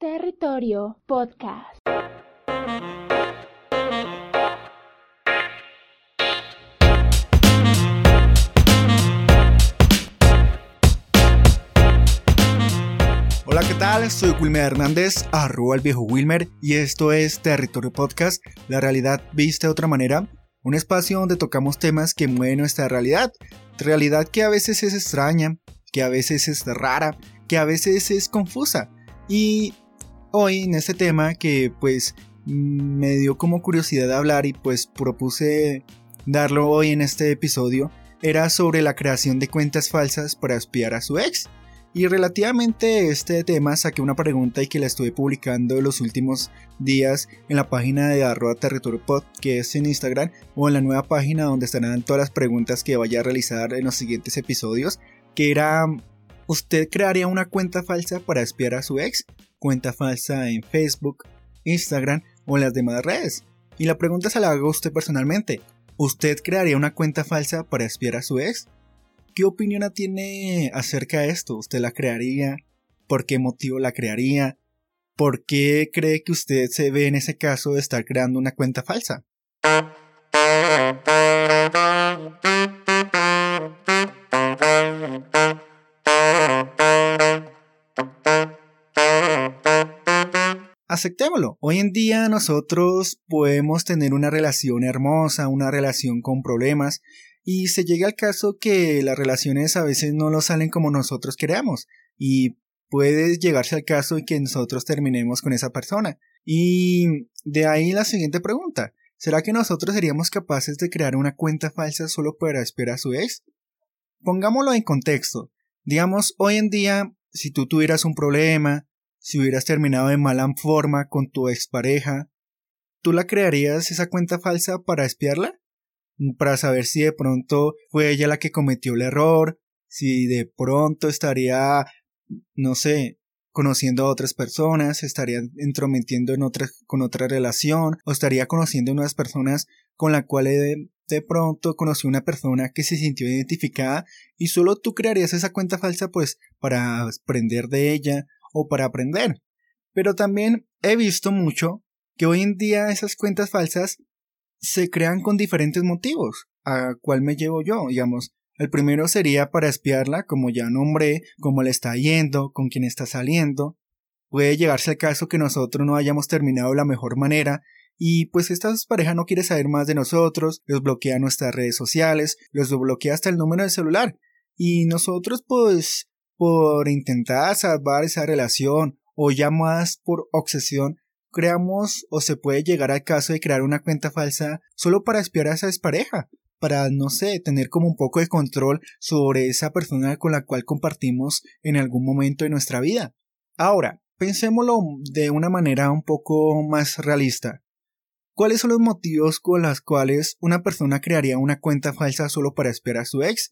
Territorio Podcast. Hola, ¿qué tal? Soy Wilmer Hernández, arroba el viejo Wilmer, y esto es Territorio Podcast, la realidad vista de otra manera, un espacio donde tocamos temas que mueven nuestra realidad, realidad que a veces es extraña, que a veces es rara, que a veces es confusa. Y hoy en este tema que pues me dio como curiosidad hablar y pues propuse darlo hoy en este episodio, era sobre la creación de cuentas falsas para espiar a su ex. Y relativamente a este tema saqué una pregunta y que la estuve publicando los últimos días en la página de arroba territorio pod que es en Instagram o en la nueva página donde estarán todas las preguntas que vaya a realizar en los siguientes episodios que era ¿usted crearía una cuenta falsa para espiar a su ex? Cuenta falsa en Facebook, Instagram o las demás redes. Y la pregunta se la hago a usted personalmente. ¿Usted crearía una cuenta falsa para espiar a su ex? ¿Qué opinión tiene acerca de esto? ¿Usted la crearía? ¿Por qué motivo la crearía? ¿Por qué cree que usted se ve en ese caso de estar creando una cuenta falsa? Aceptémoslo. Hoy en día nosotros podemos tener una relación hermosa, una relación con problemas, y se llega al caso que las relaciones a veces no lo salen como nosotros queremos y puede llegarse al caso de que nosotros terminemos con esa persona. Y de ahí la siguiente pregunta. ¿Será que nosotros seríamos capaces de crear una cuenta falsa solo para esperar a su ex? Pongámoslo en contexto. Digamos, hoy en día, si tú tuvieras un problema, si hubieras terminado de mala forma con tu expareja, ¿tú la crearías esa cuenta falsa para espiarla? para saber si de pronto fue ella la que cometió el error, si de pronto estaría, no sé, conociendo a otras personas, estaría entrometiendo en otra, con otra relación, o estaría conociendo a unas personas con la cual de, de pronto conoció una persona que se sintió identificada y solo tú crearías esa cuenta falsa pues para aprender de ella o para aprender. Pero también he visto mucho que hoy en día esas cuentas falsas se crean con diferentes motivos. ¿A cuál me llevo yo? Digamos, el primero sería para espiarla, como ya nombré, cómo le está yendo, con quién está saliendo. Puede llegarse al caso que nosotros no hayamos terminado la mejor manera y pues esta pareja no quiere saber más de nosotros, los bloquea nuestras redes sociales, los bloquea hasta el número de celular. Y nosotros pues por intentar salvar esa relación o ya más por obsesión creamos o se puede llegar al caso de crear una cuenta falsa solo para espiar a esa pareja, para, no sé, tener como un poco de control sobre esa persona con la cual compartimos en algún momento de nuestra vida. Ahora, pensémoslo de una manera un poco más realista. ¿Cuáles son los motivos con los cuales una persona crearía una cuenta falsa solo para espiar a su ex?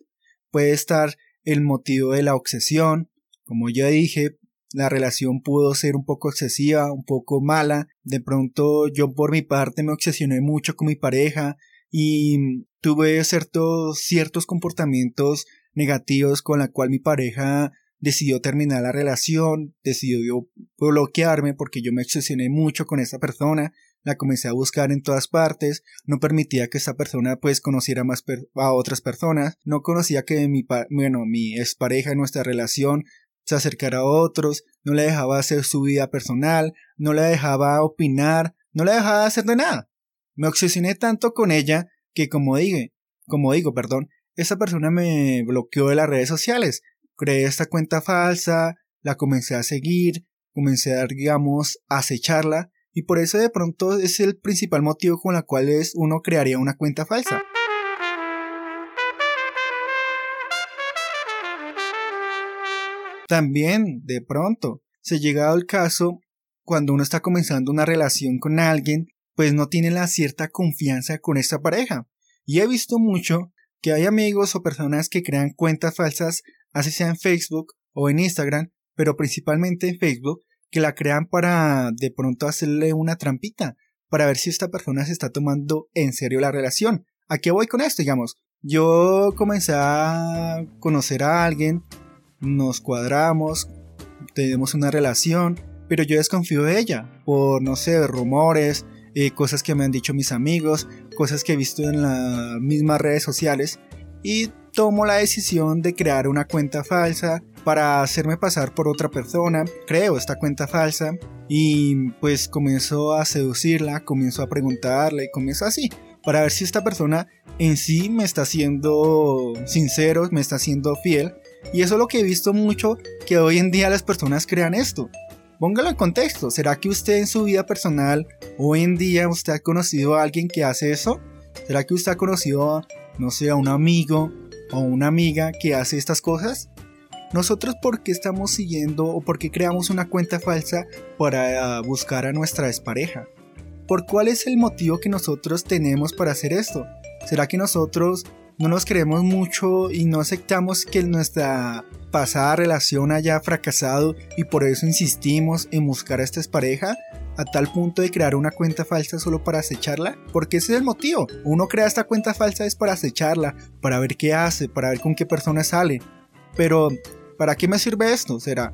Puede estar el motivo de la obsesión, como ya dije, la relación pudo ser un poco excesiva, un poco mala. De pronto yo por mi parte me obsesioné mucho con mi pareja y tuve ciertos, ciertos comportamientos negativos con la cual mi pareja decidió terminar la relación, decidió bloquearme porque yo me obsesioné mucho con esa persona, la comencé a buscar en todas partes, no permitía que esa persona pues conociera más a otras personas, no conocía que mi, bueno, mi expareja en nuestra relación se acercara a otros, no le dejaba hacer su vida personal, no le dejaba opinar, no le dejaba hacer de nada. Me obsesioné tanto con ella que como dije, como digo, perdón, esa persona me bloqueó de las redes sociales. Creé esta cuenta falsa, la comencé a seguir, comencé a, digamos, a acecharla, y por eso de pronto es el principal motivo con el cual es uno crearía una cuenta falsa. También, de pronto, se llega al caso cuando uno está comenzando una relación con alguien, pues no tiene la cierta confianza con esta pareja. Y he visto mucho que hay amigos o personas que crean cuentas falsas, así sea en Facebook o en Instagram, pero principalmente en Facebook, que la crean para de pronto hacerle una trampita, para ver si esta persona se está tomando en serio la relación. ¿A qué voy con esto? Digamos, yo comencé a conocer a alguien, nos cuadramos, tenemos una relación pero yo desconfío de ella por, no sé, rumores, eh, cosas que me han dicho mis amigos, cosas que he visto en las mismas redes sociales y tomo la decisión de crear una cuenta falsa para hacerme pasar por otra persona, creo esta cuenta falsa y pues comienzo a seducirla, comienzo a preguntarle, comienzo así, para ver si esta persona en sí me está siendo sincero, me está siendo fiel. Y eso es lo que he visto mucho, que hoy en día las personas crean esto. Póngalo en contexto, ¿será que usted en su vida personal, hoy en día usted ha conocido a alguien que hace eso? ¿Será que usted ha conocido, no sé, a un amigo o una amiga que hace estas cosas? Nosotros por qué estamos siguiendo o por qué creamos una cuenta falsa para buscar a nuestra expareja. ¿Por cuál es el motivo que nosotros tenemos para hacer esto? ¿Será que nosotros no nos creemos mucho y no aceptamos que nuestra pasada relación haya fracasado y por eso insistimos en buscar a esta expareja? A tal punto de crear una cuenta falsa solo para acecharla? Porque ese es el motivo. Uno crea esta cuenta falsa es para acecharla, para ver qué hace, para ver con qué persona sale. Pero, ¿para qué me sirve esto? ¿Será?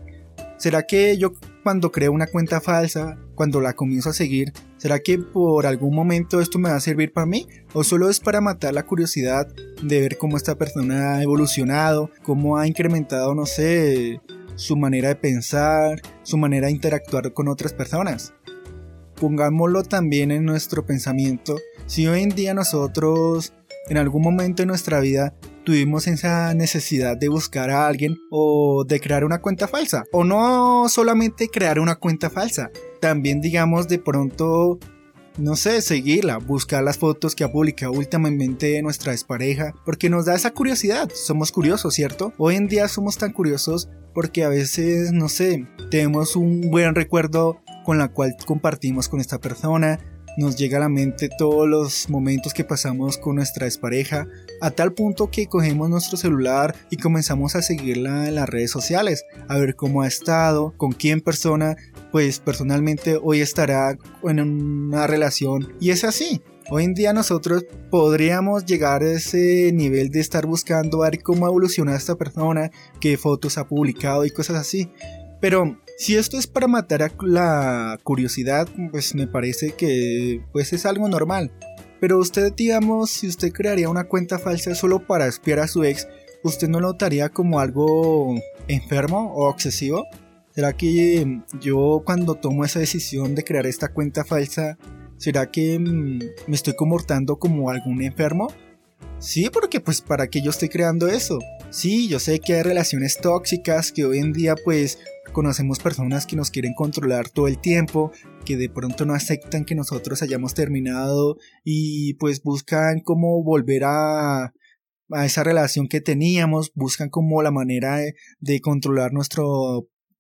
¿Será que yo cuando creo una cuenta falsa, cuando la comienzo a seguir, ¿será que por algún momento esto me va a servir para mí? ¿O solo es para matar la curiosidad de ver cómo esta persona ha evolucionado, cómo ha incrementado, no sé, su manera de pensar, su manera de interactuar con otras personas? Pongámoslo también en nuestro pensamiento. Si hoy en día nosotros, en algún momento de nuestra vida, tuvimos esa necesidad de buscar a alguien o de crear una cuenta falsa. O no solamente crear una cuenta falsa, también digamos de pronto, no sé, seguirla, buscar las fotos que ha publicado últimamente nuestra expareja, porque nos da esa curiosidad, somos curiosos, ¿cierto? Hoy en día somos tan curiosos porque a veces, no sé, tenemos un buen recuerdo con la cual compartimos con esta persona, nos llega a la mente todos los momentos que pasamos con nuestra expareja, a tal punto que cogemos nuestro celular y comenzamos a seguirla en las redes sociales, a ver cómo ha estado, con quién persona, pues personalmente hoy estará en una relación y es así. Hoy en día nosotros podríamos llegar a ese nivel de estar buscando ver cómo evoluciona esta persona, qué fotos ha publicado y cosas así. Pero si esto es para matar a la curiosidad, pues me parece que pues es algo normal. Pero usted, digamos, si usted crearía una cuenta falsa solo para espiar a su ex, ¿usted no lo notaría como algo enfermo o obsesivo? ¿Será que yo cuando tomo esa decisión de crear esta cuenta falsa, ¿será que mm, me estoy comportando como algún enfermo? Sí, porque pues para qué yo estoy creando eso. Sí, yo sé que hay relaciones tóxicas que hoy en día pues conocemos personas que nos quieren controlar todo el tiempo, que de pronto no aceptan que nosotros hayamos terminado y pues buscan cómo volver a, a esa relación que teníamos, buscan como la manera de, de controlar nuestra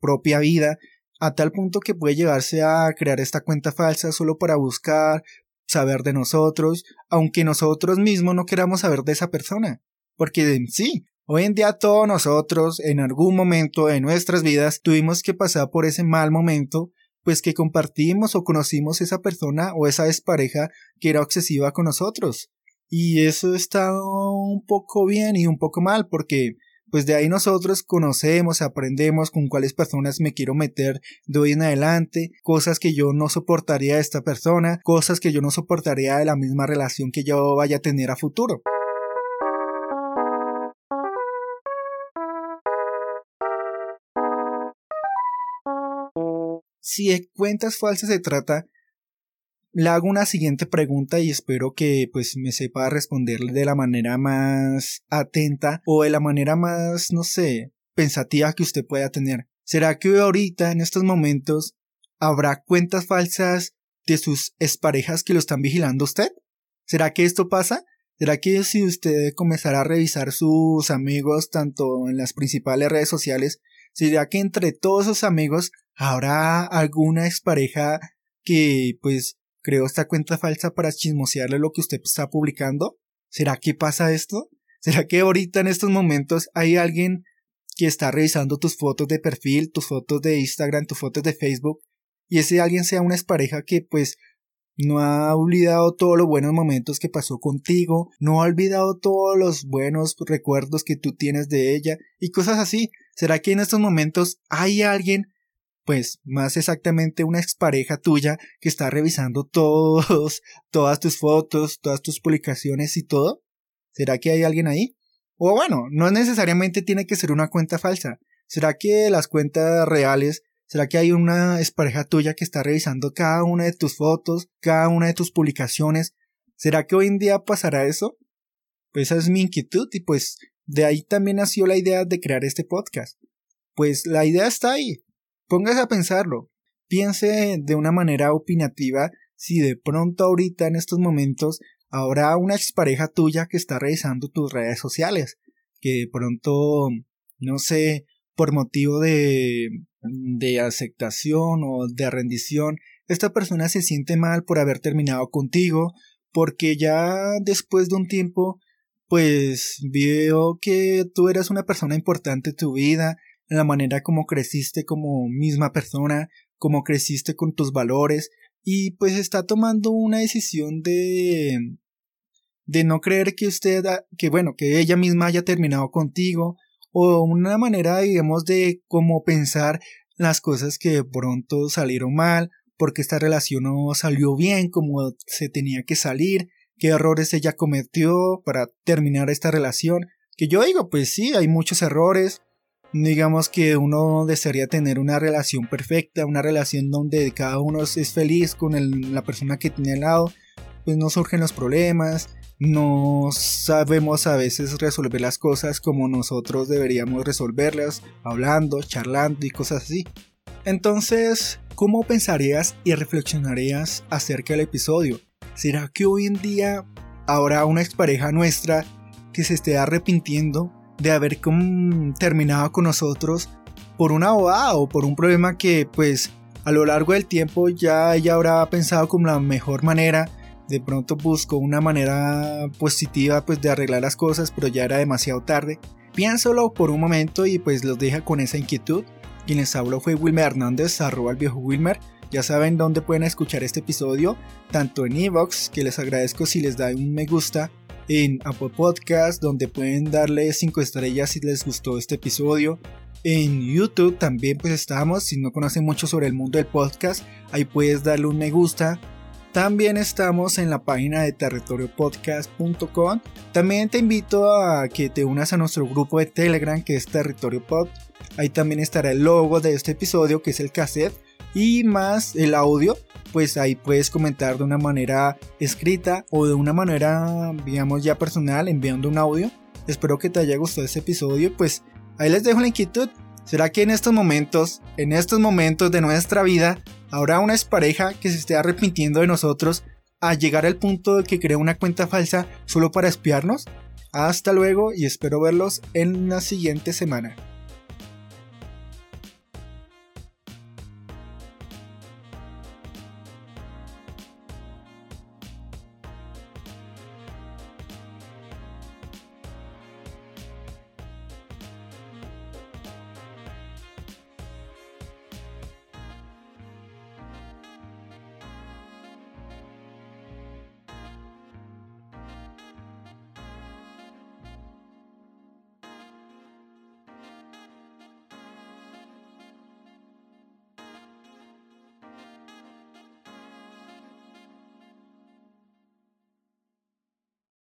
propia vida a tal punto que puede llegarse a crear esta cuenta falsa solo para buscar saber de nosotros, aunque nosotros mismos no queramos saber de esa persona. Porque sí, Hoy en día todos nosotros en algún momento de nuestras vidas tuvimos que pasar por ese mal momento, pues que compartimos o conocimos esa persona o esa pareja que era obsesiva con nosotros. Y eso está un poco bien y un poco mal porque pues de ahí nosotros conocemos, aprendemos con cuáles personas me quiero meter de hoy en adelante, cosas que yo no soportaría de esta persona, cosas que yo no soportaría de la misma relación que yo vaya a tener a futuro. Si de cuentas falsas se trata, le hago una siguiente pregunta y espero que pues me sepa responderle de la manera más atenta o de la manera más, no sé, pensativa que usted pueda tener. ¿Será que ahorita, en estos momentos, habrá cuentas falsas de sus exparejas que lo están vigilando usted? ¿Será que esto pasa? ¿Será que si usted comenzará a revisar sus amigos tanto en las principales redes sociales, será que entre todos sus amigos ¿Habrá alguna expareja que pues creó esta cuenta falsa para chismosearle lo que usted está publicando? ¿Será que pasa esto? ¿Será que ahorita en estos momentos hay alguien que está revisando tus fotos de perfil, tus fotos de Instagram, tus fotos de Facebook y ese alguien sea una expareja que pues no ha olvidado todos los buenos momentos que pasó contigo, no ha olvidado todos los buenos recuerdos que tú tienes de ella y cosas así. ¿Será que en estos momentos hay alguien pues más exactamente una expareja tuya que está revisando todos, todas tus fotos, todas tus publicaciones y todo? ¿Será que hay alguien ahí? O bueno, no necesariamente tiene que ser una cuenta falsa. ¿Será que las cuentas reales, será que hay una expareja tuya que está revisando cada una de tus fotos, cada una de tus publicaciones? ¿Será que hoy en día pasará eso? Pues esa es mi inquietud y pues de ahí también nació la idea de crear este podcast. Pues la idea está ahí. Póngase a pensarlo. Piense de una manera opinativa si de pronto ahorita en estos momentos habrá una expareja tuya que está revisando tus redes sociales, que de pronto, no sé, por motivo de, de aceptación o de rendición, esta persona se siente mal por haber terminado contigo, porque ya después de un tiempo, pues vio que tú eras una persona importante en tu vida, la manera como creciste como misma persona, como creciste con tus valores, y pues está tomando una decisión de de no creer que usted que bueno que ella misma haya terminado contigo o una manera digamos de cómo pensar las cosas que de pronto salieron mal porque esta relación no salió bien como se tenía que salir qué errores ella cometió para terminar esta relación que yo digo pues sí hay muchos errores digamos que uno desearía tener una relación perfecta, una relación donde cada uno es feliz con la persona que tiene al lado, pues no surgen los problemas, no sabemos a veces resolver las cosas como nosotros deberíamos resolverlas, hablando, charlando y cosas así. Entonces, ¿cómo pensarías y reflexionarías acerca del episodio? ¿Será que hoy en día habrá una expareja nuestra que se esté arrepintiendo de haber terminado con nosotros por una bobada o por un problema que pues a lo largo del tiempo ya ella habrá pensado como la mejor manera de pronto busco una manera positiva pues de arreglar las cosas, pero ya era demasiado tarde. Piénsalo por un momento y pues los deja con esa inquietud. Quien les habló fue Wilmer Hernández, arroba el viejo Wilmer. Ya saben dónde pueden escuchar este episodio, tanto en Evox, que les agradezco si les da un me gusta, en Apple Podcast, donde pueden darle 5 estrellas si les gustó este episodio. En YouTube también pues estamos, si no conocen mucho sobre el mundo del podcast, ahí puedes darle un me gusta, también estamos en la página de territoriopodcast.com. También te invito a que te unas a nuestro grupo de Telegram que es Territorio Pod. Ahí también estará el logo de este episodio que es el cassette y más el audio. Pues ahí puedes comentar de una manera escrita o de una manera, digamos, ya personal enviando un audio. Espero que te haya gustado este episodio. Pues ahí les dejo la inquietud. ¿Será que en estos momentos, en estos momentos de nuestra vida, habrá una pareja que se esté arrepintiendo de nosotros a llegar al punto de que crea una cuenta falsa solo para espiarnos? Hasta luego y espero verlos en la siguiente semana.